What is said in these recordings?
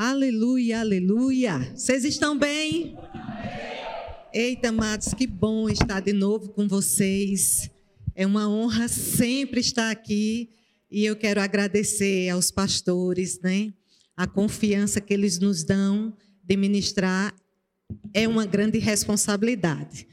Aleluia, aleluia. Vocês estão bem? Eita, amados, que bom estar de novo com vocês. É uma honra sempre estar aqui e eu quero agradecer aos pastores, né? A confiança que eles nos dão de ministrar é uma grande responsabilidade.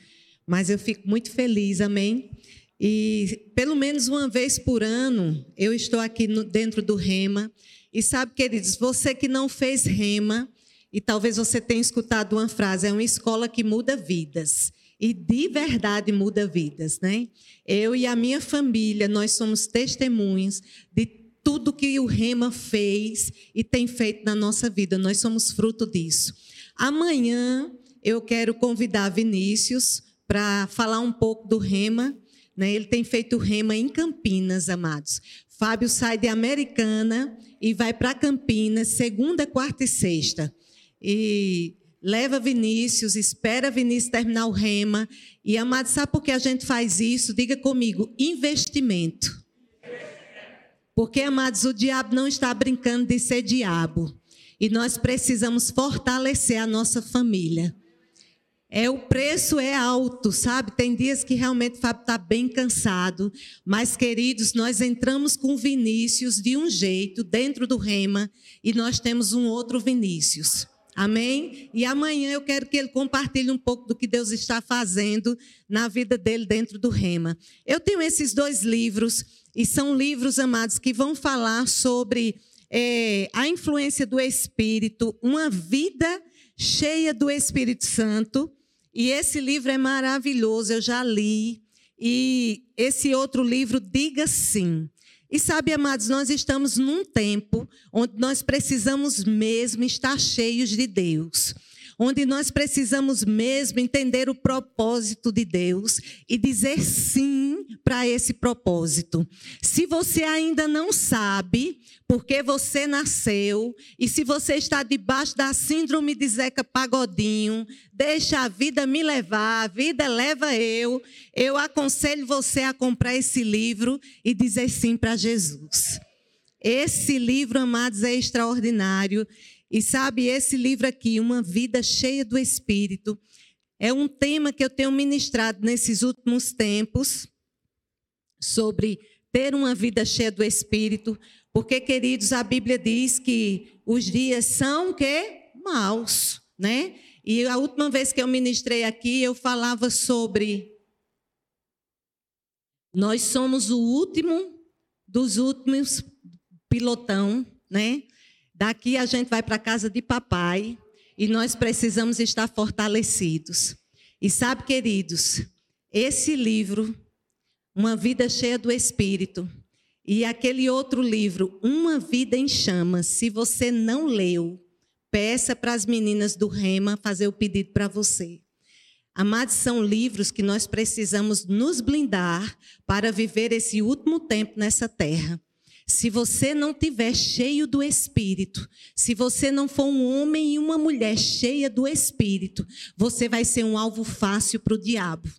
Mas eu fico muito feliz, amém? E pelo menos uma vez por ano eu estou aqui no, dentro do Rema e sabe, queridos, você que não fez rema, e talvez você tenha escutado uma frase, é uma escola que muda vidas. E de verdade muda vidas, né? Eu e a minha família, nós somos testemunhas de tudo que o Rema fez e tem feito na nossa vida. Nós somos fruto disso. Amanhã eu quero convidar Vinícius para falar um pouco do Rema. Né? Ele tem feito Rema em Campinas, amados. Fábio sai de Americana e vai para Campinas, segunda, quarta e sexta. E leva Vinícius, espera Vinícius terminar o rema. E, amado, sabe por que a gente faz isso? Diga comigo: investimento. Porque, amados, o diabo não está brincando de ser diabo. E nós precisamos fortalecer a nossa família. É o preço é alto, sabe? Tem dias que realmente o Fábio está bem cansado, mas queridos, nós entramos com Vinícius de um jeito dentro do Rema e nós temos um outro Vinícius. Amém? E amanhã eu quero que ele compartilhe um pouco do que Deus está fazendo na vida dele dentro do Rema. Eu tenho esses dois livros e são livros amados que vão falar sobre é, a influência do Espírito, uma vida cheia do Espírito Santo e esse livro é maravilhoso, eu já li. E esse outro livro, Diga Sim. E sabe, amados, nós estamos num tempo onde nós precisamos mesmo estar cheios de Deus onde nós precisamos mesmo entender o propósito de Deus e dizer sim para esse propósito. Se você ainda não sabe porque você nasceu e se você está debaixo da síndrome de Zeca Pagodinho, deixa a vida me levar, a vida leva eu, eu aconselho você a comprar esse livro e dizer sim para Jesus. Esse livro, amados, é extraordinário e sabe, esse livro aqui, Uma Vida Cheia do Espírito, é um tema que eu tenho ministrado nesses últimos tempos sobre ter uma vida cheia do Espírito, porque, queridos, a Bíblia diz que os dias são que maus, né? E a última vez que eu ministrei aqui, eu falava sobre nós somos o último dos últimos pilotão, né? Daqui a gente vai para a casa de papai e nós precisamos estar fortalecidos. E sabe, queridos, esse livro, Uma Vida Cheia do Espírito, e aquele outro livro, Uma Vida em Chamas, se você não leu, peça para as meninas do Rema fazer o pedido para você. Amados, são livros que nós precisamos nos blindar para viver esse último tempo nessa terra. Se você não tiver cheio do Espírito, se você não for um homem e uma mulher cheia do Espírito, você vai ser um alvo fácil para o diabo.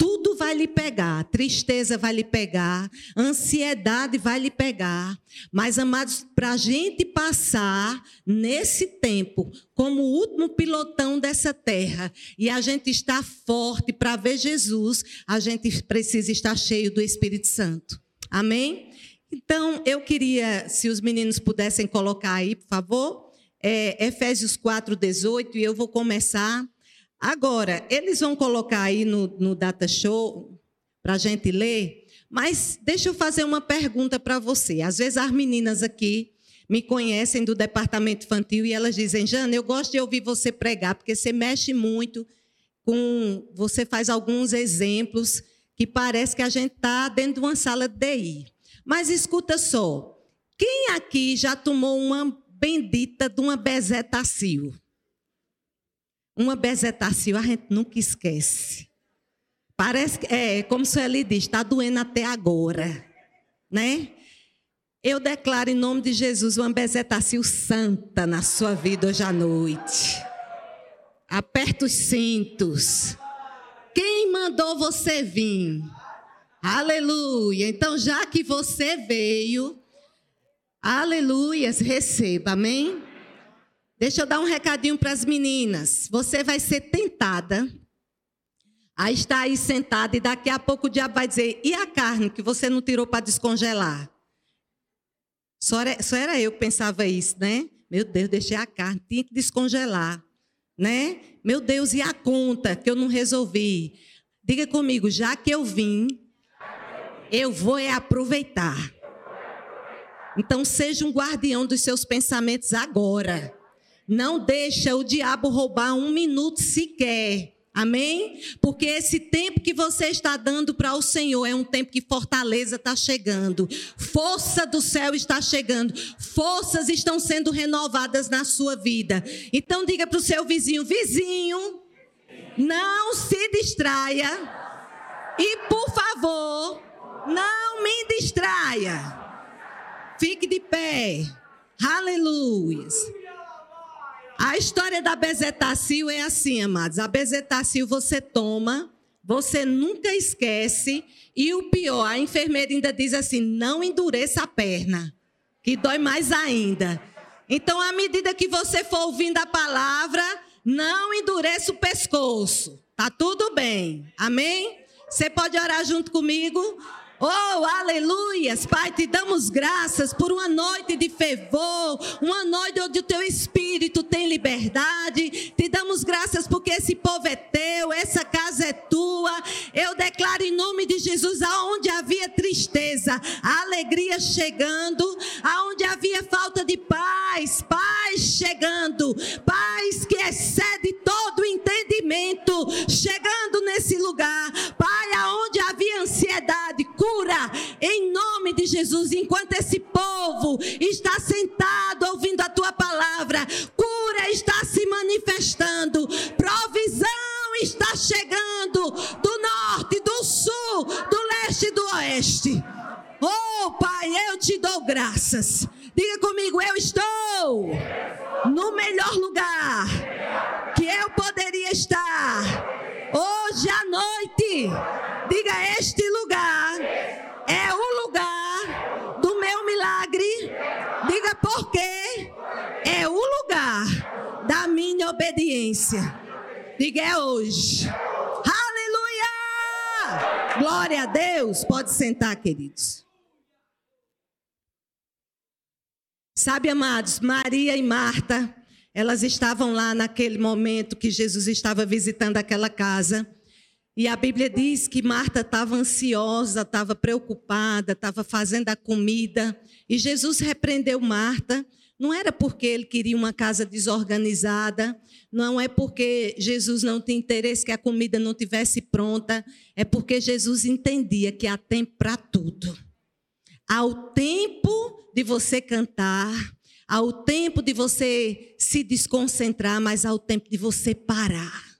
Tudo vai lhe pegar, tristeza vai lhe pegar, ansiedade vai lhe pegar. Mas, amados, para a gente passar nesse tempo como o último pilotão dessa terra e a gente estar forte para ver Jesus, a gente precisa estar cheio do Espírito Santo. Amém? Então, eu queria, se os meninos pudessem colocar aí, por favor, é, Efésios 4, 18, e eu vou começar. Agora, eles vão colocar aí no, no Data Show, para a gente ler, mas deixa eu fazer uma pergunta para você. Às vezes as meninas aqui me conhecem do departamento infantil e elas dizem, Jana, eu gosto de ouvir você pregar, porque você mexe muito com. Você faz alguns exemplos que parece que a gente está dentro de uma sala de DI. Mas escuta só, quem aqui já tomou uma bendita de uma bezetacil? Uma bezetacil a gente nunca esquece. Parece que é como se ele diz, está doendo até agora, né? Eu declaro em nome de Jesus uma bezetacil santa na sua vida hoje à noite. Aperta os cintos. Quem mandou você vir? Aleluia. Então, já que você veio, aleluias, receba, amém? Deixa eu dar um recadinho para as meninas. Você vai ser tentada a estar aí sentada e daqui a pouco o diabo vai dizer: e a carne que você não tirou para descongelar? Só era, só era eu que pensava isso, né? Meu Deus, deixei a carne, tinha que descongelar, né? Meu Deus, e a conta que eu não resolvi? Diga comigo, já que eu vim, eu vou é aproveitar. Então seja um guardião dos seus pensamentos agora. Não deixa o diabo roubar um minuto sequer. Amém? Porque esse tempo que você está dando para o Senhor é um tempo que fortaleza está chegando, força do céu está chegando, forças estão sendo renovadas na sua vida. Então diga para o seu vizinho: vizinho, não se distraia e por favor, não me distraia. Fique de pé. Aleluia. A história da bezetacil é assim, amados. A bezetacil você toma, você nunca esquece. E o pior, a enfermeira ainda diz assim: não endureça a perna, que dói mais ainda. Então, à medida que você for ouvindo a palavra, não endureça o pescoço. Tá tudo bem. Amém? Você pode orar junto comigo? Oh, aleluias, Pai, te damos graças por uma noite de fervor, uma noite onde o teu espírito tem liberdade. Te damos graças porque esse povo é teu, essa casa é tua. Eu declaro em nome de Jesus, aonde havia tristeza, alegria chegando, aonde havia falta de paz, paz chegando, paz que excede todo entendimento, chegando nesse lugar. Pai, aonde havia ansiedade, cura em nome de Jesus. Enquanto esse povo está sentado ouvindo a tua palavra, cura está se manifestando, provisão está chegando do norte, do sul, do leste e do oeste. Oh, Pai, eu te dou graças. Diga comigo, eu estou no melhor lugar que eu poderia estar. Hoje à noite, diga: Este lugar é o lugar do meu milagre. Diga por quê? É o lugar da minha obediência. Diga: É hoje. Aleluia! Glória a Deus. Pode sentar, queridos. Sabe, amados, Maria e Marta, elas estavam lá naquele momento que Jesus estava visitando aquela casa. E a Bíblia diz que Marta estava ansiosa, estava preocupada, estava fazendo a comida. E Jesus repreendeu Marta. Não era porque ele queria uma casa desorganizada, não é porque Jesus não tinha interesse que a comida não tivesse pronta, é porque Jesus entendia que há tempo para tudo. Há o tempo de você cantar, ao tempo de você se desconcentrar, mas ao tempo de você parar.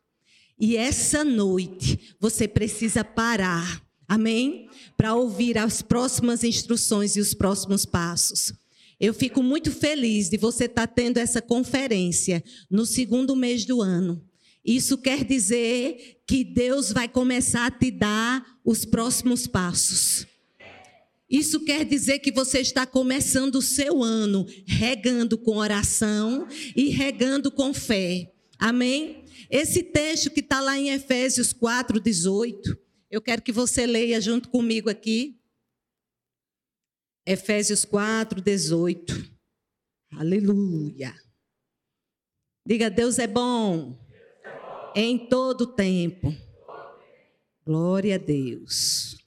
E essa noite você precisa parar, amém? Para ouvir as próximas instruções e os próximos passos. Eu fico muito feliz de você estar tá tendo essa conferência no segundo mês do ano. Isso quer dizer que Deus vai começar a te dar os próximos passos. Isso quer dizer que você está começando o seu ano regando com oração e regando com fé. Amém? Esse texto que está lá em Efésios 4, 18, eu quero que você leia junto comigo aqui. Efésios 4, 18. Aleluia. Diga, Deus é bom. Em todo tempo. Glória a Deus.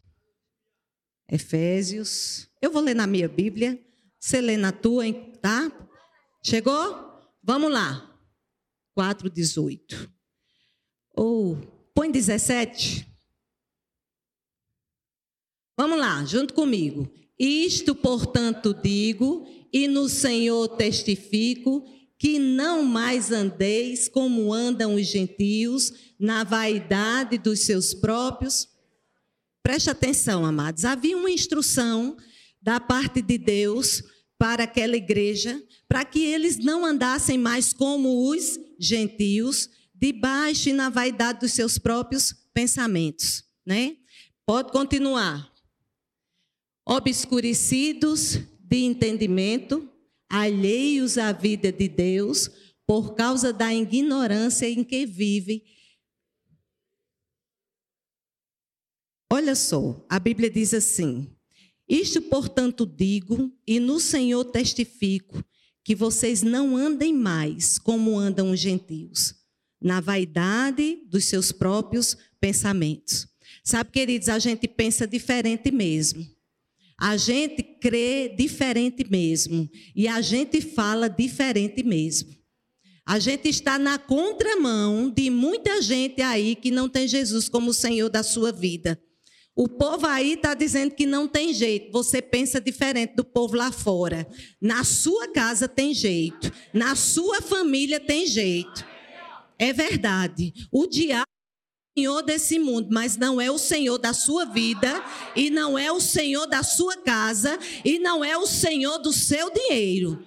Efésios. Eu vou ler na minha Bíblia. Você lê na tua, tá? Chegou? Vamos lá. 4,18. Ou, oh, põe 17. Vamos lá, junto comigo. Isto, portanto, digo, e no Senhor testifico, que não mais andeis como andam os gentios, na vaidade dos seus próprios Preste atenção, amados. Havia uma instrução da parte de Deus para aquela igreja, para que eles não andassem mais como os gentios, debaixo e na vaidade dos seus próprios pensamentos, né? Pode continuar. Obscurecidos de entendimento, alheios à vida de Deus, por causa da ignorância em que vive. Olha só, a Bíblia diz assim: Isto, portanto, digo, e no Senhor testifico, que vocês não andem mais como andam os gentios, na vaidade dos seus próprios pensamentos. Sabe, queridos, a gente pensa diferente mesmo. A gente crê diferente mesmo. E a gente fala diferente mesmo. A gente está na contramão de muita gente aí que não tem Jesus como Senhor da sua vida. O povo aí está dizendo que não tem jeito. Você pensa diferente do povo lá fora. Na sua casa tem jeito. Na sua família tem jeito. É verdade. O diabo é o senhor desse mundo, mas não é o senhor da sua vida, e não é o senhor da sua casa, e não é o senhor do seu dinheiro.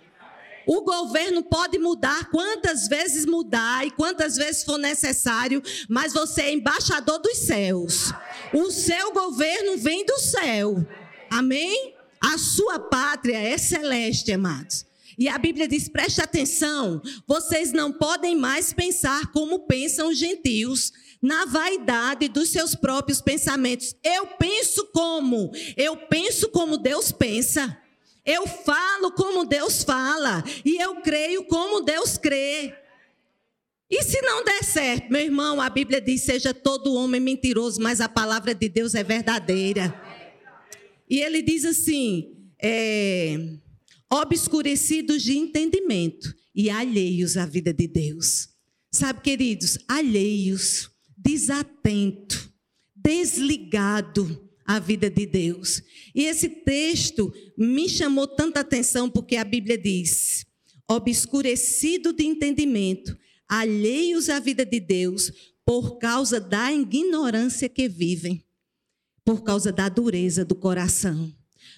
O governo pode mudar quantas vezes mudar e quantas vezes for necessário, mas você é embaixador dos céus. O seu governo vem do céu. Amém? A sua pátria é celeste, amados. E a Bíblia diz: preste atenção, vocês não podem mais pensar como pensam os gentios, na vaidade dos seus próprios pensamentos. Eu penso como? Eu penso como Deus pensa. Eu falo como Deus fala. E eu creio como Deus crê. E se não der certo, meu irmão, a Bíblia diz: seja todo homem mentiroso, mas a palavra de Deus é verdadeira. E ele diz assim: é, obscurecidos de entendimento e alheios à vida de Deus. Sabe, queridos, alheios, desatento, desligado a vida de Deus. E esse texto me chamou tanta atenção porque a Bíblia diz: obscurecido de entendimento, alheios à vida de Deus por causa da ignorância que vivem, por causa da dureza do coração.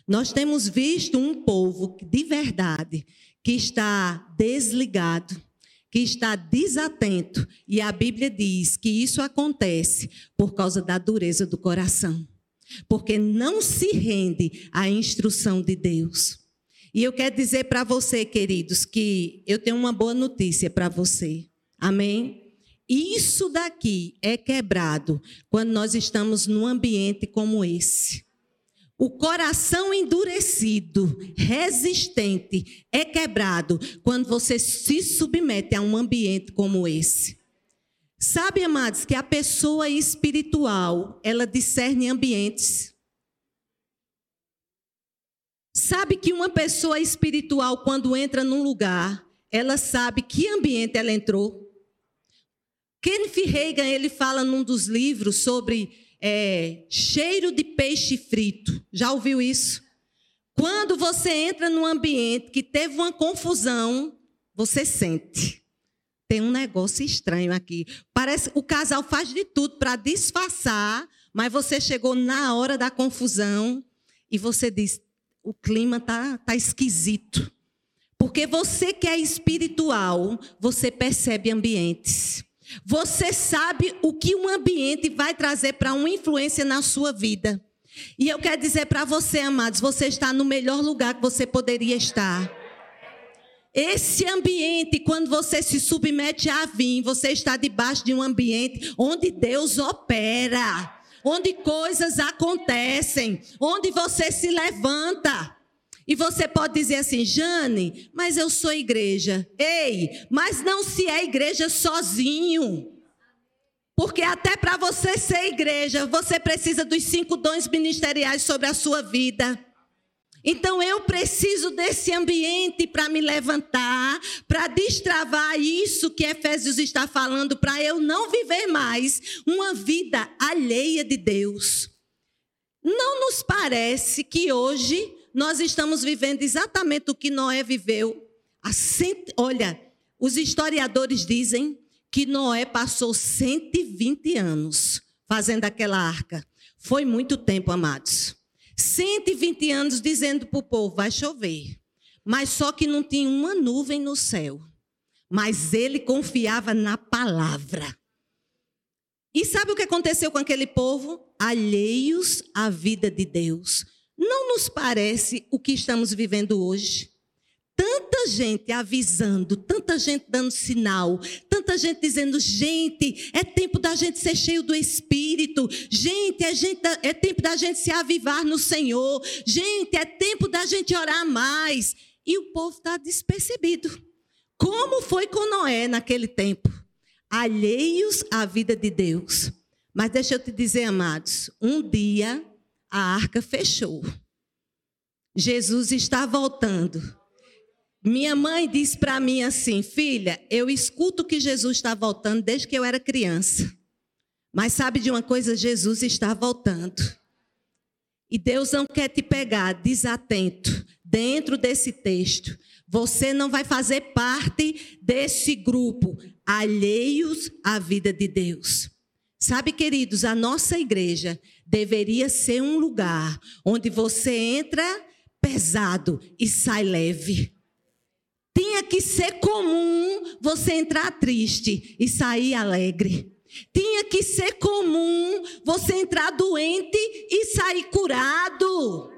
Nós temos visto um povo de verdade que está desligado, que está desatento, e a Bíblia diz que isso acontece por causa da dureza do coração porque não se rende à instrução de Deus. E eu quero dizer para você, queridos, que eu tenho uma boa notícia para você. Amém? Isso daqui é quebrado quando nós estamos num ambiente como esse. O coração endurecido, resistente, é quebrado quando você se submete a um ambiente como esse. Sabe, amados, que a pessoa espiritual, ela discerne ambientes. Sabe que uma pessoa espiritual, quando entra num lugar, ela sabe que ambiente ela entrou. Kenneth Reagan, ele fala num dos livros sobre é, cheiro de peixe frito. Já ouviu isso? Quando você entra num ambiente que teve uma confusão, você sente tem um negócio estranho aqui. Parece o casal faz de tudo para disfarçar, mas você chegou na hora da confusão e você diz: o clima tá tá esquisito. Porque você que é espiritual, você percebe ambientes. Você sabe o que um ambiente vai trazer para uma influência na sua vida. E eu quero dizer para você, amados, você está no melhor lugar que você poderia estar. Esse ambiente, quando você se submete a vir, você está debaixo de um ambiente onde Deus opera, onde coisas acontecem, onde você se levanta. E você pode dizer assim, Jane, mas eu sou igreja. Ei, mas não se é igreja sozinho. Porque até para você ser igreja, você precisa dos cinco dons ministeriais sobre a sua vida. Então eu preciso desse ambiente para me levantar, para destravar isso que Efésios está falando, para eu não viver mais uma vida alheia de Deus. Não nos parece que hoje nós estamos vivendo exatamente o que Noé viveu. Olha, os historiadores dizem que Noé passou 120 anos fazendo aquela arca. Foi muito tempo, amados. 120 anos dizendo para o povo: vai chover. Mas só que não tinha uma nuvem no céu. Mas ele confiava na palavra. E sabe o que aconteceu com aquele povo? Alheios à vida de Deus. Não nos parece o que estamos vivendo hoje? tanta gente avisando, tanta gente dando sinal, tanta gente dizendo: gente, é tempo da gente ser cheio do Espírito, gente, é, gente, é tempo da gente se avivar no Senhor, gente, é tempo da gente orar mais. E o povo está despercebido. Como foi com Noé naquele tempo? Alheios à vida de Deus. Mas deixa eu te dizer, amados, um dia a arca fechou. Jesus está voltando. Minha mãe disse para mim assim: Filha, eu escuto que Jesus está voltando desde que eu era criança. Mas sabe de uma coisa? Jesus está voltando. E Deus não quer te pegar desatento dentro desse texto. Você não vai fazer parte desse grupo alheios à vida de Deus. Sabe, queridos, a nossa igreja deveria ser um lugar onde você entra pesado e sai leve. Tinha que ser comum você entrar triste e sair alegre. Tinha que ser comum você entrar doente e sair curado.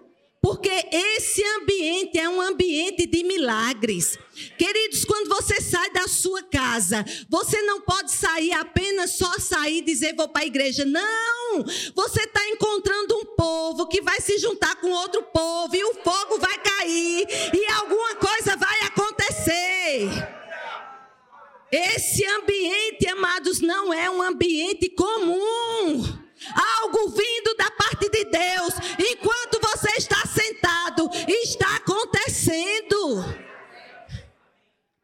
Porque esse ambiente é um ambiente de milagres. Queridos, quando você sai da sua casa, você não pode sair apenas só sair e dizer vou para a igreja. Não! Você está encontrando um povo que vai se juntar com outro povo e o fogo vai cair e alguma coisa vai acontecer. Esse ambiente, amados, não é um ambiente comum. Algo vindo da parte de Deus. Enquanto você está sentado, está acontecendo.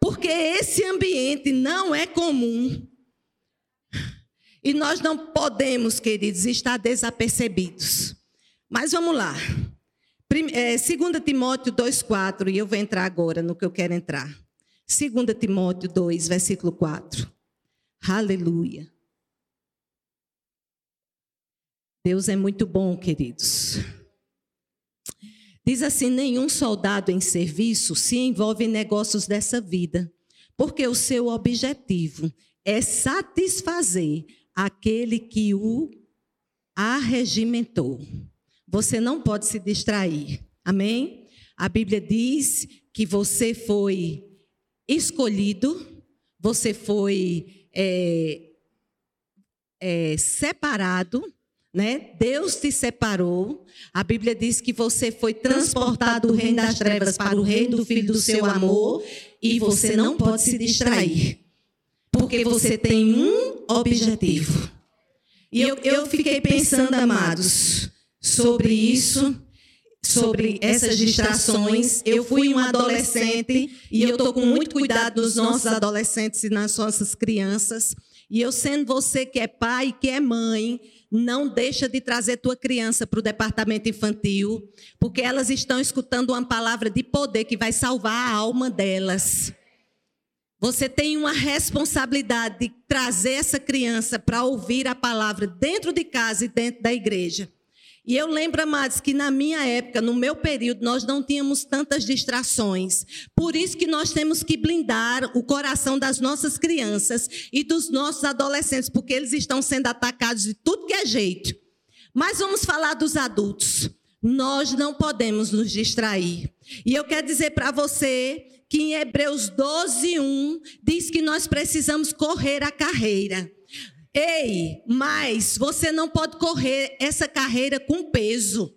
Porque esse ambiente não é comum. E nós não podemos, queridos, estar desapercebidos. Mas vamos lá. 2 é, Timóteo 2,4, e eu vou entrar agora no que eu quero entrar. 2 Timóteo 2, versículo 4. Aleluia. Deus é muito bom, queridos. Diz assim: nenhum soldado em serviço se envolve em negócios dessa vida, porque o seu objetivo é satisfazer aquele que o arregimentou. Você não pode se distrair. Amém? A Bíblia diz que você foi escolhido, você foi é, é, separado né? Deus te separou. A Bíblia diz que você foi transportado do reino das trevas para o reino do filho do seu amor e você não pode se distrair. Porque você tem um objetivo. E eu, eu fiquei pensando, amados, sobre isso, sobre essas distrações. Eu fui um adolescente e eu estou com muito cuidado dos nossos adolescentes e nas nossas crianças. E eu sendo você que é pai, que é mãe, não deixa de trazer tua criança para o departamento infantil, porque elas estão escutando uma palavra de poder que vai salvar a alma delas. Você tem uma responsabilidade de trazer essa criança para ouvir a palavra dentro de casa e dentro da igreja. E eu lembro, amados, que na minha época, no meu período, nós não tínhamos tantas distrações. Por isso que nós temos que blindar o coração das nossas crianças e dos nossos adolescentes, porque eles estão sendo atacados de tudo que é jeito. Mas vamos falar dos adultos. Nós não podemos nos distrair. E eu quero dizer para você que em Hebreus 12, 1 diz que nós precisamos correr a carreira. Ei, mas você não pode correr essa carreira com peso.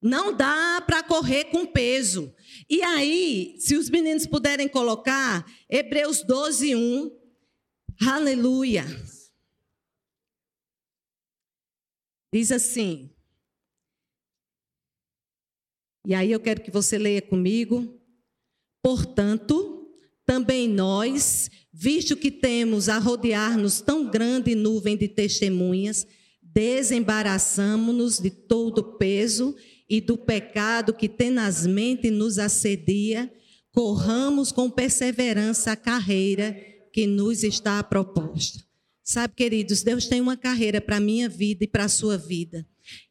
Não dá para correr com peso. E aí, se os meninos puderem colocar, Hebreus 12, 1. Aleluia. Diz assim. E aí eu quero que você leia comigo. Portanto, também nós, Visto que temos a rodear-nos tão grande nuvem de testemunhas, desembaraçamos-nos de todo o peso e do pecado que tenazmente nos assedia, corramos com perseverança a carreira que nos está proposta. Sabe, queridos, Deus tem uma carreira para a minha vida e para a sua vida.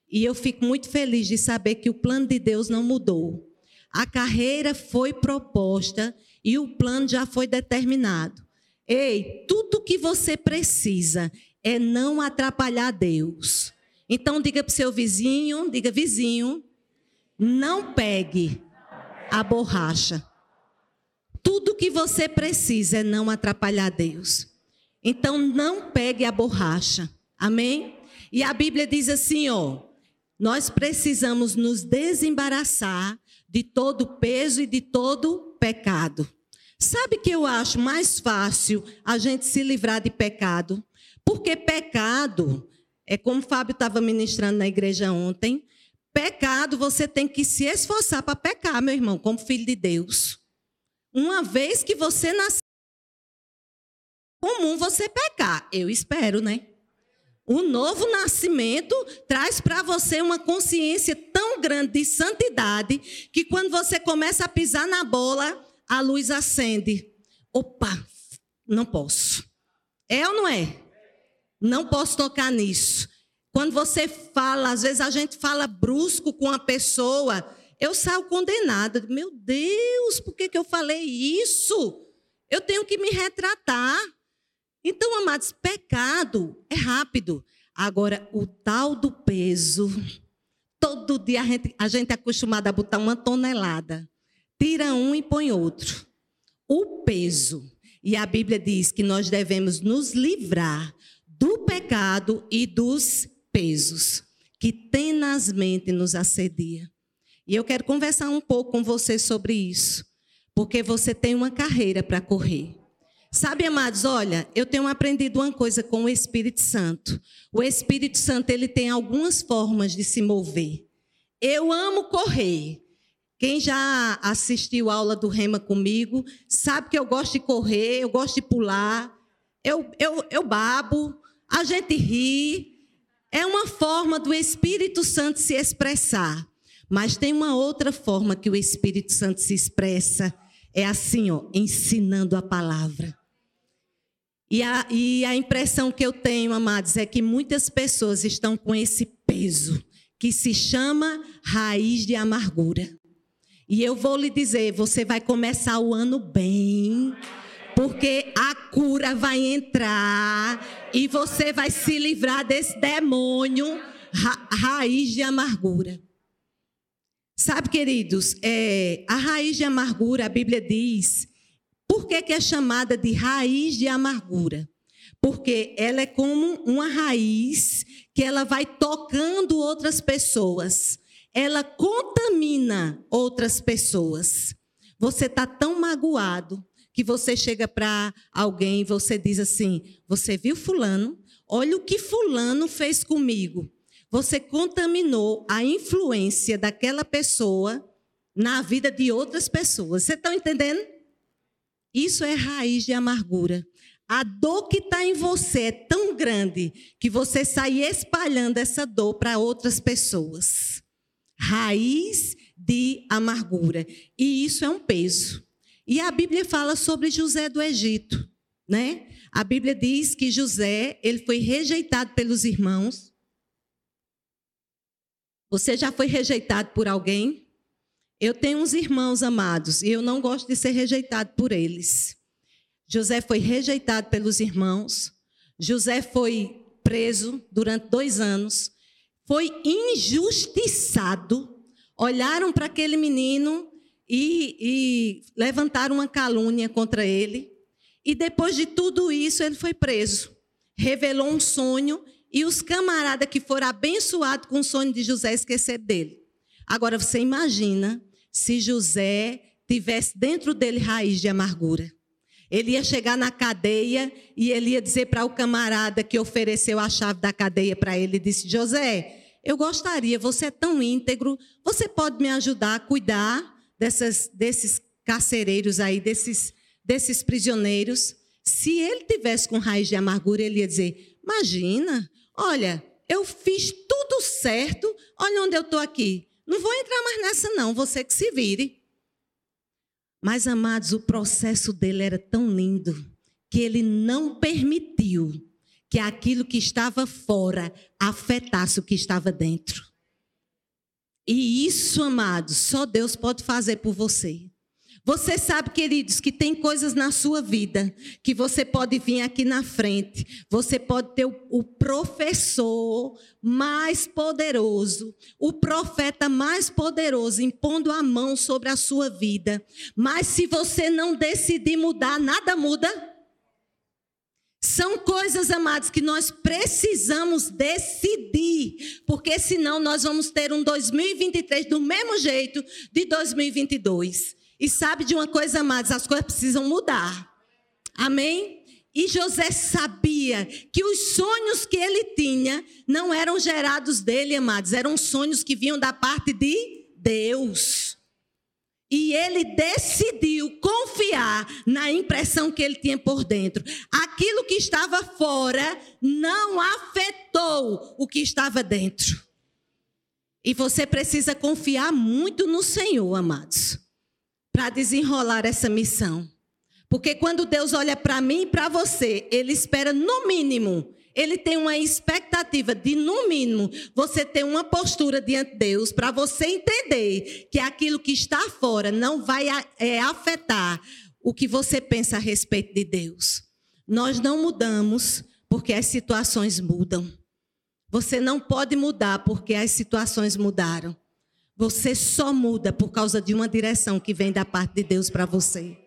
E eu fico muito feliz de saber que o plano de Deus não mudou. A carreira foi proposta e o plano já foi determinado. Ei, tudo que você precisa é não atrapalhar Deus. Então diga para o seu vizinho, diga vizinho, não pegue a borracha. Tudo que você precisa é não atrapalhar Deus. Então não pegue a borracha. Amém? E a Bíblia diz assim, ó, nós precisamos nos desembaraçar de todo peso e de todo pecado. Sabe que eu acho mais fácil a gente se livrar de pecado? Porque pecado, é como o Fábio estava ministrando na igreja ontem, pecado você tem que se esforçar para pecar, meu irmão, como filho de Deus. Uma vez que você nasceu, comum você pecar, eu espero, né? O novo nascimento traz para você uma consciência tão grande de santidade que quando você começa a pisar na bola, a luz acende. Opa, não posso. É ou não é? Não posso tocar nisso. Quando você fala, às vezes a gente fala brusco com a pessoa, eu saio condenada. Meu Deus, por que, que eu falei isso? Eu tenho que me retratar. Então, amados, pecado é rápido. Agora, o tal do peso, todo dia a gente, a gente é acostumado a botar uma tonelada tira um e põe outro. O peso. E a Bíblia diz que nós devemos nos livrar do pecado e dos pesos que tenazmente nos assedia. E eu quero conversar um pouco com você sobre isso, porque você tem uma carreira para correr. Sabe, amados, olha, eu tenho aprendido uma coisa com o Espírito Santo. O Espírito Santo, ele tem algumas formas de se mover. Eu amo correr, quem já assistiu a aula do Rema comigo, sabe que eu gosto de correr, eu gosto de pular, eu, eu, eu babo, a gente ri. É uma forma do Espírito Santo se expressar. Mas tem uma outra forma que o Espírito Santo se expressa. É assim, ó, ensinando a palavra. E a, e a impressão que eu tenho, amados, é que muitas pessoas estão com esse peso que se chama raiz de amargura. E eu vou lhe dizer, você vai começar o ano bem, porque a cura vai entrar e você vai se livrar desse demônio ra raiz de amargura. Sabe, queridos, é, a raiz de amargura, a Bíblia diz, por que, que é chamada de raiz de amargura? Porque ela é como uma raiz que ela vai tocando outras pessoas ela contamina outras pessoas. Você está tão magoado que você chega para alguém e você diz assim: Você viu Fulano? Olha o que Fulano fez comigo. Você contaminou a influência daquela pessoa na vida de outras pessoas. Você está entendendo? Isso é raiz de amargura. A dor que está em você é tão grande que você sai espalhando essa dor para outras pessoas raiz de amargura. E isso é um peso. E a Bíblia fala sobre José do Egito, né? A Bíblia diz que José, ele foi rejeitado pelos irmãos. Você já foi rejeitado por alguém? Eu tenho uns irmãos amados e eu não gosto de ser rejeitado por eles. José foi rejeitado pelos irmãos. José foi preso durante dois anos foi injustiçado. Olharam para aquele menino e, e levantaram uma calúnia contra ele. E depois de tudo isso, ele foi preso. Revelou um sonho e os camaradas que foram abençoados com o sonho de José esqueceram dele. Agora você imagina se José tivesse dentro dele raiz de amargura. Ele ia chegar na cadeia e ele ia dizer para o camarada que ofereceu a chave da cadeia para ele, disse: José, eu gostaria, você é tão íntegro, você pode me ajudar a cuidar dessas, desses carcereiros aí, desses, desses prisioneiros? Se ele tivesse com raiz de amargura, ele ia dizer: Imagina, olha, eu fiz tudo certo, olha onde eu estou aqui. Não vou entrar mais nessa, não, você que se vire. Mas, amados, o processo dele era tão lindo que ele não permitiu que aquilo que estava fora afetasse o que estava dentro. E isso, amados, só Deus pode fazer por você. Você sabe, queridos, que tem coisas na sua vida que você pode vir aqui na frente. Você pode ter o, professor mais poderoso, o profeta mais poderoso impondo a mão sobre a sua vida. Mas se você não decidir mudar, nada muda. São coisas, amados, que nós precisamos decidir, porque senão nós vamos ter um 2023 do mesmo jeito de 2022. E sabe de uma coisa, amados, as coisas precisam mudar. Amém? E José sabia que os sonhos que ele tinha não eram gerados dele, amados, eram sonhos que vinham da parte de Deus. E ele decidiu confiar na impressão que ele tinha por dentro. Aquilo que estava fora não afetou o que estava dentro. E você precisa confiar muito no Senhor, amados para desenrolar essa missão. Porque quando Deus olha para mim e para você, Ele espera no mínimo, Ele tem uma expectativa de no mínimo você ter uma postura diante de Deus para você entender que aquilo que está fora não vai é, afetar o que você pensa a respeito de Deus. Nós não mudamos porque as situações mudam. Você não pode mudar porque as situações mudaram. Você só muda por causa de uma direção que vem da parte de Deus para você.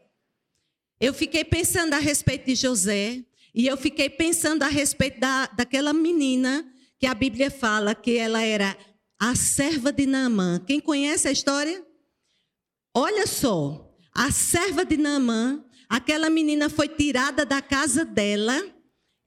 Eu fiquei pensando a respeito de José, e eu fiquei pensando a respeito da, daquela menina que a Bíblia fala que ela era a serva de Naamã. Quem conhece a história? Olha só, a serva de Naamã, aquela menina foi tirada da casa dela,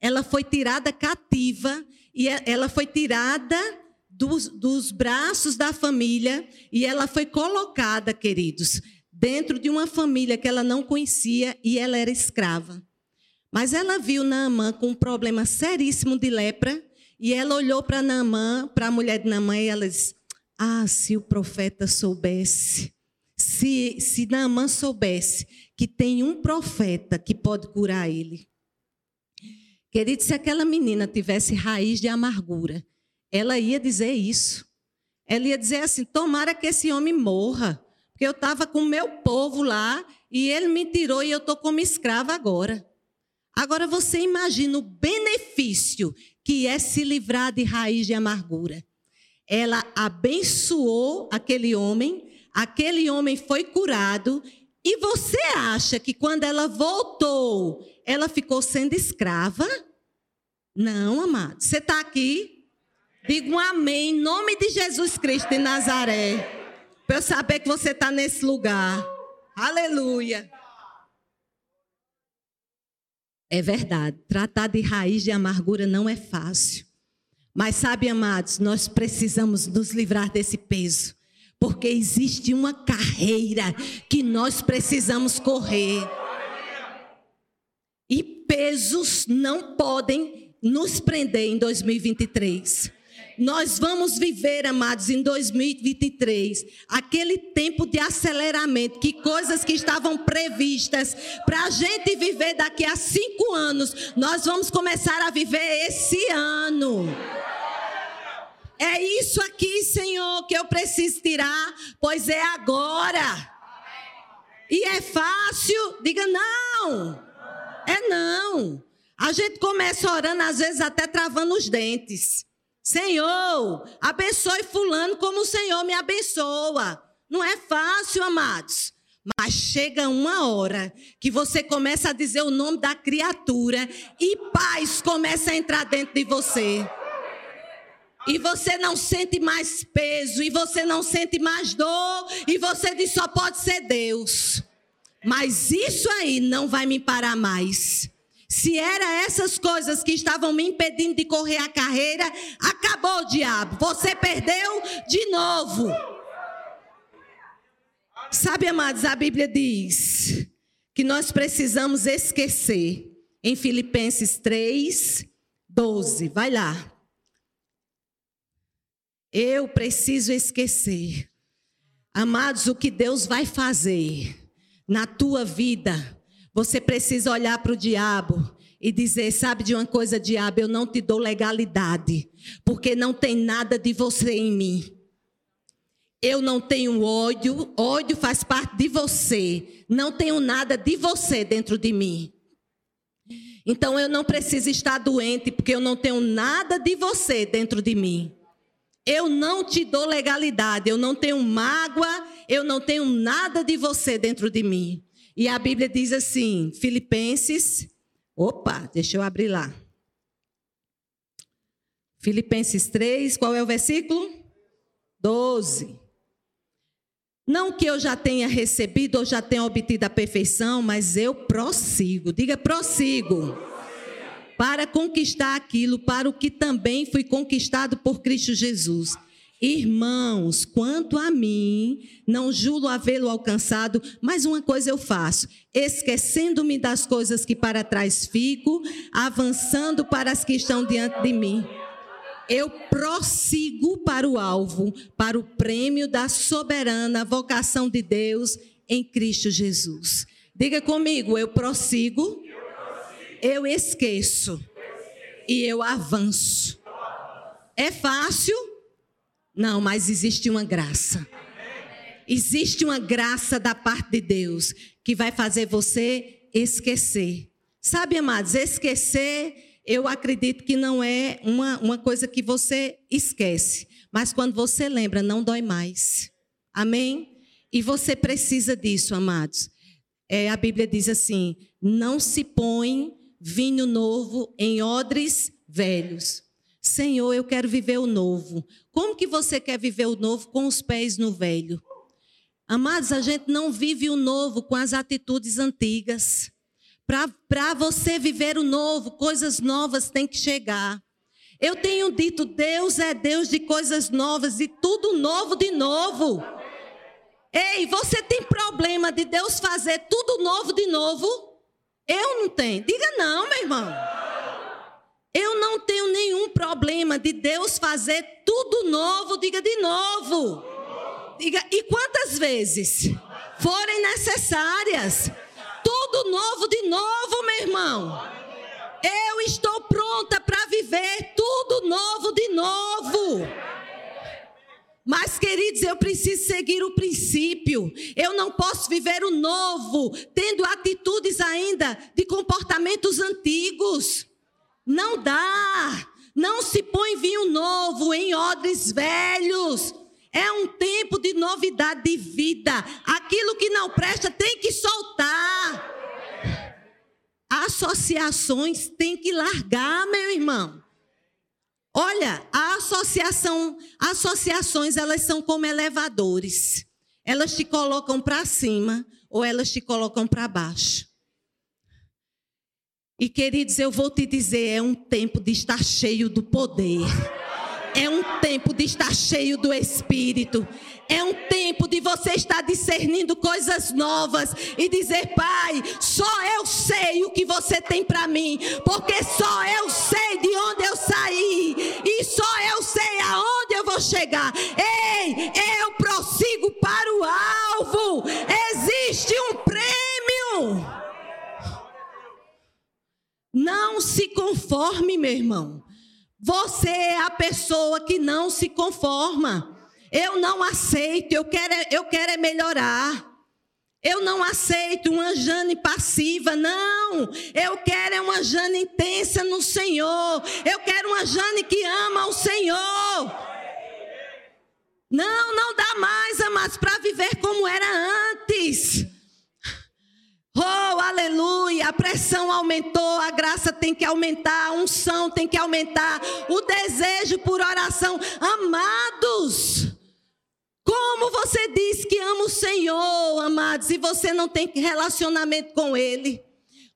ela foi tirada cativa, e ela foi tirada dos, dos braços da família e ela foi colocada, queridos, dentro de uma família que ela não conhecia e ela era escrava. Mas ela viu Naamã com um problema seríssimo de lepra e ela olhou para Naamã, para a mulher de Naamã e ela disse: Ah, se o profeta soubesse, se, se Naamã soubesse que tem um profeta que pode curar ele. Querido, se aquela menina tivesse raiz de amargura, ela ia dizer isso. Ela ia dizer assim: tomara que esse homem morra, porque eu estava com o meu povo lá e ele me tirou e eu estou como escrava agora. Agora você imagina o benefício que é se livrar de raiz de amargura. Ela abençoou aquele homem, aquele homem foi curado, e você acha que quando ela voltou, ela ficou sendo escrava? Não, amado. Você está aqui, Diga um amém em nome de Jesus Cristo de Nazaré. Para eu saber que você está nesse lugar. Aleluia. É verdade, tratar de raiz de amargura não é fácil. Mas sabe, amados, nós precisamos nos livrar desse peso. Porque existe uma carreira que nós precisamos correr. E pesos não podem nos prender em 2023. Nós vamos viver, amados, em 2023, aquele tempo de aceleramento, que coisas que estavam previstas para a gente viver daqui a cinco anos, nós vamos começar a viver esse ano. É isso aqui, Senhor, que eu preciso tirar, pois é agora. E é fácil? Diga não. É não. A gente começa orando, às vezes até travando os dentes. Senhor, abençoe Fulano como o Senhor me abençoa. Não é fácil, amados. Mas chega uma hora que você começa a dizer o nome da criatura e paz começa a entrar dentro de você. E você não sente mais peso, e você não sente mais dor, e você diz só pode ser Deus. Mas isso aí não vai me parar mais. Se era essas coisas que estavam me impedindo de correr a carreira, acabou, diabo. Você perdeu de novo. Sabe, amados, a Bíblia diz que nós precisamos esquecer. Em Filipenses 3, 12. Vai lá. Eu preciso esquecer. Amados, o que Deus vai fazer na tua vida você precisa olhar para o diabo e dizer: sabe de uma coisa, diabo, eu não te dou legalidade, porque não tem nada de você em mim. Eu não tenho ódio, ódio faz parte de você. Não tenho nada de você dentro de mim. Então eu não preciso estar doente, porque eu não tenho nada de você dentro de mim. Eu não te dou legalidade, eu não tenho mágoa, eu não tenho nada de você dentro de mim. E a Bíblia diz assim, Filipenses, opa, deixa eu abrir lá. Filipenses 3, qual é o versículo? 12. Não que eu já tenha recebido ou já tenha obtido a perfeição, mas eu prossigo. Diga prossigo. Para conquistar aquilo para o que também fui conquistado por Cristo Jesus. Irmãos, quanto a mim, não julo havê-lo alcançado, mas uma coisa eu faço, esquecendo-me das coisas que para trás fico, avançando para as que estão diante de mim eu prossigo para o alvo, para o prêmio da soberana vocação de Deus em Cristo Jesus. Diga comigo, eu prossigo, eu esqueço e eu avanço. É fácil? Não, mas existe uma graça. Existe uma graça da parte de Deus que vai fazer você esquecer. Sabe, amados, esquecer eu acredito que não é uma, uma coisa que você esquece, mas quando você lembra, não dói mais. Amém? E você precisa disso, amados. É, a Bíblia diz assim: não se põe vinho novo em odres velhos. Senhor, eu quero viver o novo. Como que você quer viver o novo com os pés no velho? Amados, a gente não vive o novo com as atitudes antigas. Para você viver o novo, coisas novas têm que chegar. Eu tenho dito, Deus é Deus de coisas novas e tudo novo de novo. Ei, você tem problema de Deus fazer tudo novo de novo? Eu não tenho. Diga não, meu irmão. Eu não tenho nenhum problema de Deus fazer tudo novo, diga de novo. Diga, e quantas vezes forem necessárias tudo novo de novo, meu irmão. Eu estou pronta para viver tudo novo de novo. Mas, queridos, eu preciso seguir o princípio. Eu não posso viver o novo, tendo atitudes ainda de comportamentos antigos. Não dá. Não se põe vinho novo em odres velhos. É um tempo de novidade de vida. Aquilo que não presta tem que soltar. Associações tem que largar, meu irmão. Olha, a associação, associações elas são como elevadores. Elas te colocam para cima ou elas te colocam para baixo. E queridos, eu vou te dizer, é um tempo de estar cheio do poder. É um tempo de estar cheio do Espírito. É um tempo de você estar discernindo coisas novas e dizer, Pai, só eu sei o que você tem para mim, porque só eu sei de onde eu saí e só eu sei aonde eu vou chegar. Ei, eu prossigo para o alvo. Existe um prêmio. Não se conforme, meu irmão. Você é a pessoa que não se conforma. Eu não aceito, eu quero, eu quero é melhorar. Eu não aceito uma Jane passiva, não. Eu quero é uma Jane intensa no Senhor. Eu quero uma Jane que ama o Senhor. Não, não dá mais, amados, para viver como era antes. Oh, aleluia! A pressão aumentou, a graça tem que aumentar, a unção tem que aumentar, o desejo por oração. Amados, como você diz que ama o Senhor, amados, e você não tem relacionamento com Ele?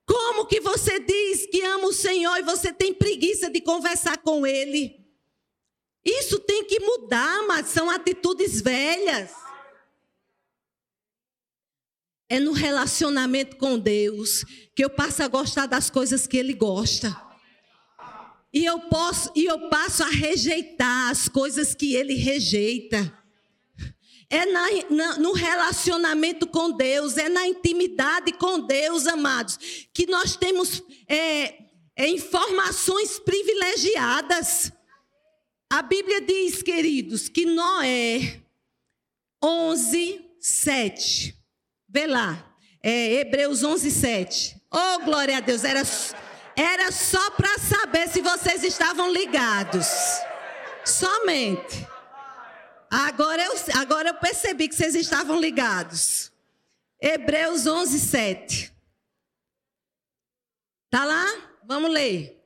Como que você diz que ama o Senhor e você tem preguiça de conversar com Ele? Isso tem que mudar, mas são atitudes velhas é no relacionamento com Deus que eu passo a gostar das coisas que Ele gosta. E eu posso e eu passo a rejeitar as coisas que Ele rejeita. É na, na, no relacionamento com Deus, é na intimidade com Deus, amados, que nós temos é, é, informações privilegiadas. A Bíblia diz, queridos, que Noé 11, 7. Vê lá. É Hebreus 11, 7. Oh, glória a Deus. Era, era só para saber se vocês estavam ligados. Somente. Agora eu, agora eu percebi que vocês estavam ligados. Hebreus 11, 7. Tá lá? Vamos ler.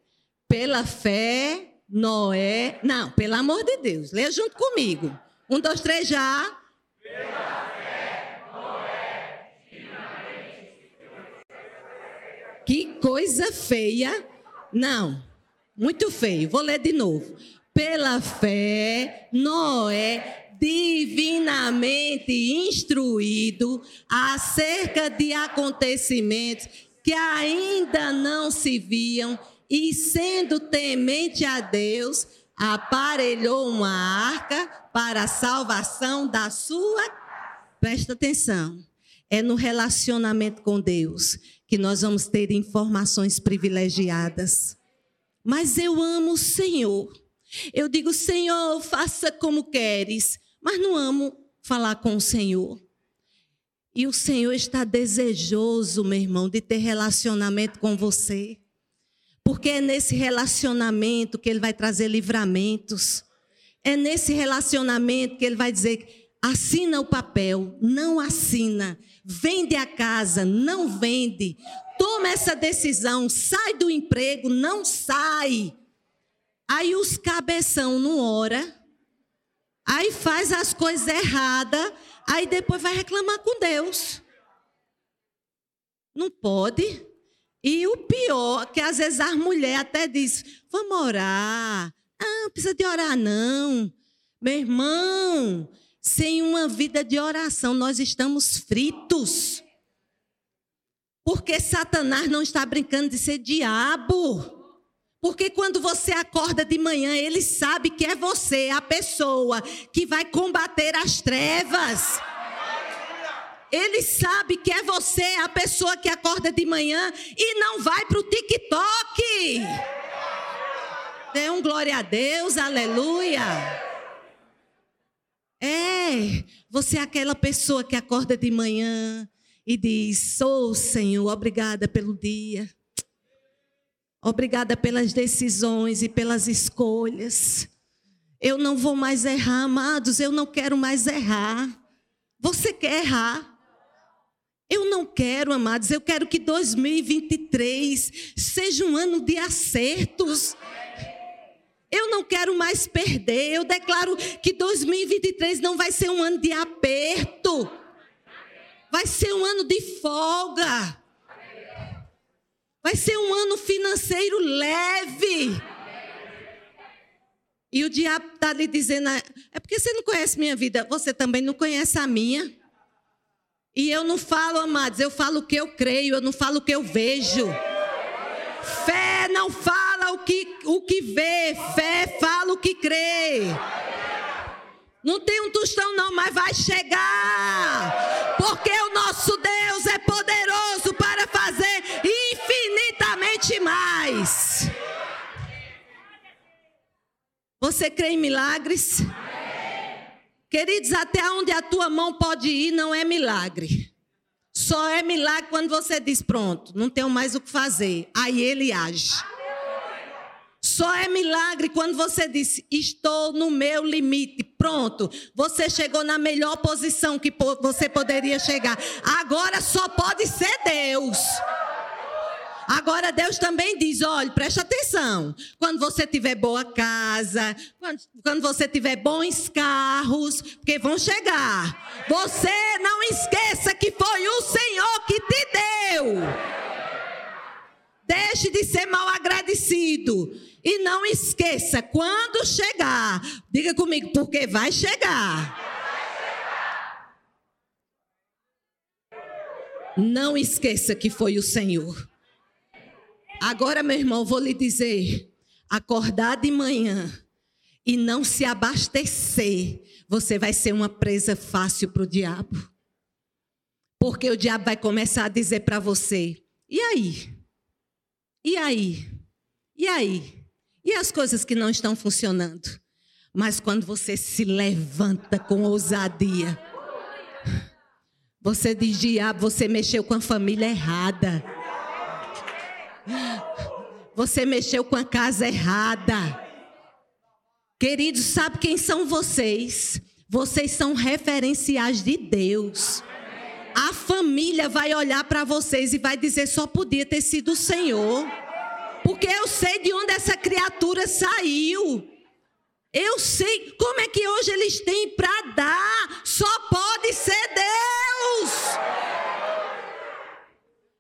Pela fé, Noé. Não, pelo amor de Deus. Leia junto comigo. Um, dois, três, já. Pela fé, Noé. Que coisa feia. Não, muito feio. Vou ler de novo. Pela fé, Noé, divinamente instruído acerca de acontecimentos que ainda não se viam, e sendo temente a Deus, aparelhou uma arca para a salvação da sua. Presta atenção. É no relacionamento com Deus que nós vamos ter informações privilegiadas. Mas eu amo o Senhor. Eu digo, Senhor, faça como queres, mas não amo falar com o Senhor. E o Senhor está desejoso, meu irmão, de ter relacionamento com você. Porque é nesse relacionamento que Ele vai trazer livramentos. É nesse relacionamento que Ele vai dizer: assina o papel, não assina. Vende a casa, não vende. Toma essa decisão, sai do emprego, não sai. Aí os cabeção não ora, aí faz as coisas erradas, aí depois vai reclamar com Deus. Não pode. E o pior, que às vezes as mulheres até diz, vamos orar. Ah, não precisa de orar não. Meu irmão, sem uma vida de oração, nós estamos fritos. Porque Satanás não está brincando de ser diabo. Porque quando você acorda de manhã, ele sabe que é você, a pessoa que vai combater as trevas. Ele sabe que é você, a pessoa que acorda de manhã e não vai para o TikTok. Dê um glória a Deus, aleluia. É, você é aquela pessoa que acorda de manhã e diz: Sou, Senhor, obrigada pelo dia. Obrigada pelas decisões e pelas escolhas. Eu não vou mais errar, amados, eu não quero mais errar. Você quer errar? Eu não quero, amados, eu quero que 2023 seja um ano de acertos. Eu não quero mais perder. Eu declaro que 2023 não vai ser um ano de aperto. Vai ser um ano de folga. Vai ser um ano financeiro leve. E o diabo está lhe dizendo: é porque você não conhece minha vida, você também não conhece a minha. E eu não falo, amados, eu falo o que eu creio, eu não falo o que eu vejo. Fé não fala o que, o que vê, fé fala o que crê. Não tem um tostão, não, mas vai chegar. Porque o nosso Deus é poderoso para fazer infinitamente mais. Você crê em milagres? Queridos, até onde a tua mão pode ir não é milagre. Só é milagre quando você diz: pronto, não tenho mais o que fazer. Aí ele age. Só é milagre quando você diz: estou no meu limite. Pronto, você chegou na melhor posição que você poderia chegar. Agora só pode ser Deus. Agora Deus também diz: olha, preste atenção. Quando você tiver boa casa, quando, quando você tiver bons carros, porque vão chegar. Você não esqueça que foi o Senhor que te deu. Deixe de ser mal agradecido. E não esqueça, quando chegar, diga comigo, porque vai chegar. Não esqueça que foi o Senhor. Agora, meu irmão, vou lhe dizer: acordar de manhã e não se abastecer, você vai ser uma presa fácil para o diabo. Porque o diabo vai começar a dizer para você: e aí? E aí? E aí? E as coisas que não estão funcionando? Mas quando você se levanta com ousadia, Você diz, diabo, você mexeu com a família errada. Você mexeu com a casa errada. Queridos, sabe quem são vocês? Vocês são referenciais de Deus. A família vai olhar para vocês e vai dizer: só podia ter sido o Senhor. Porque eu sei de onde essa criatura saiu. Eu sei como é que hoje eles têm para dar. Só pode ser Deus.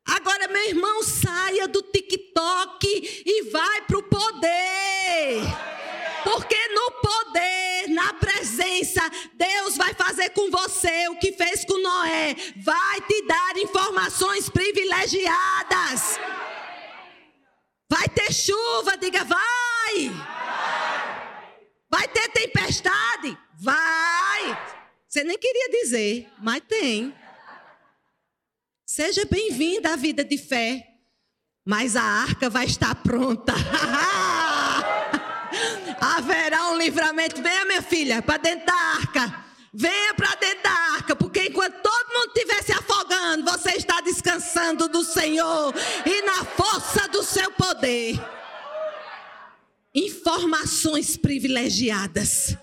Agora, meu irmão, saia do TikTok e vai para o poder. Porque no poder, na presença, Deus vai fazer com você o que fez com Noé. Vai te dar informações privilegiadas. Vai ter chuva, diga vai. Vai ter tempestade? Vai. Você nem queria dizer, mas tem. Seja bem-vinda à vida de fé. Mas a arca vai estar pronta. Haverá um livramento. Venha, minha filha, para dentro da arca. Venha para dentro da arca, porque enquanto todo mundo estiver se afogando, você está descansando do Senhor e na força do seu poder. Informações privilegiadas.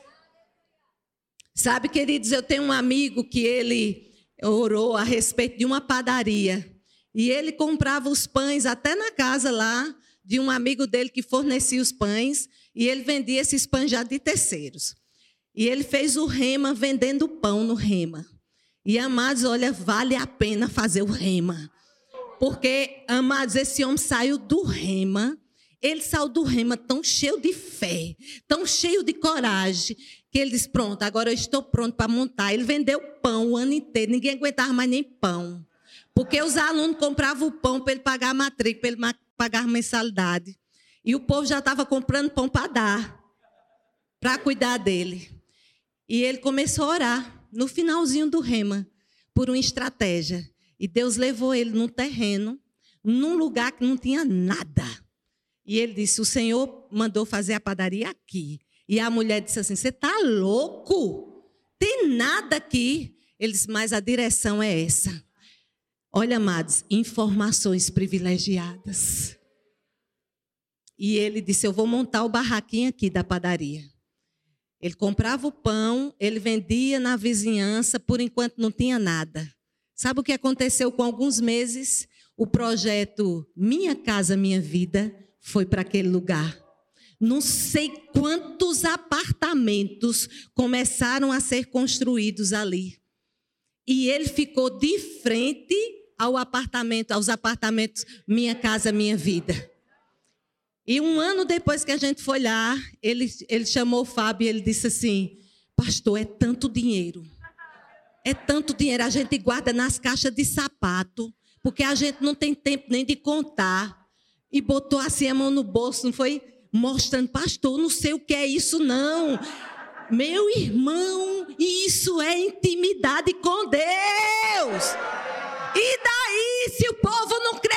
Sabe, queridos, eu tenho um amigo que ele orou a respeito de uma padaria. E ele comprava os pães até na casa lá de um amigo dele que fornecia os pães. E ele vendia esses pães já de terceiros. E ele fez o rema vendendo pão no rema. E amados, olha, vale a pena fazer o rema. Porque, amados, esse homem saiu do rema. Ele saiu do rema tão cheio de fé, tão cheio de coragem, que ele disse: Pronto, agora eu estou pronto para montar. Ele vendeu pão o ano inteiro, ninguém aguentava mais nem pão. Porque os alunos compravam o pão para ele pagar a matrícula, para ele pagar a mensalidade. E o povo já estava comprando pão para dar, para cuidar dele. E ele começou a orar, no finalzinho do rema, por uma estratégia. E Deus levou ele num terreno, num lugar que não tinha nada. E ele disse: O Senhor mandou fazer a padaria aqui. E a mulher disse assim: Você está louco? Tem nada aqui. Ele disse: Mas a direção é essa. Olha, amados, informações privilegiadas. E ele disse: Eu vou montar o barraquinho aqui da padaria. Ele comprava o pão, ele vendia na vizinhança, por enquanto não tinha nada. Sabe o que aconteceu com alguns meses? O projeto Minha Casa Minha Vida foi para aquele lugar. Não sei quantos apartamentos começaram a ser construídos ali. E ele ficou de frente ao apartamento, aos apartamentos Minha Casa Minha Vida. E um ano depois que a gente foi lá, ele, ele chamou o Fábio e ele disse assim: Pastor, é tanto dinheiro. É tanto dinheiro. A gente guarda nas caixas de sapato, porque a gente não tem tempo nem de contar. E botou assim a mão no bolso, não foi? Mostrando, pastor, não sei o que é isso, não. Meu irmão, isso é intimidade com Deus. E daí, se o povo não crê?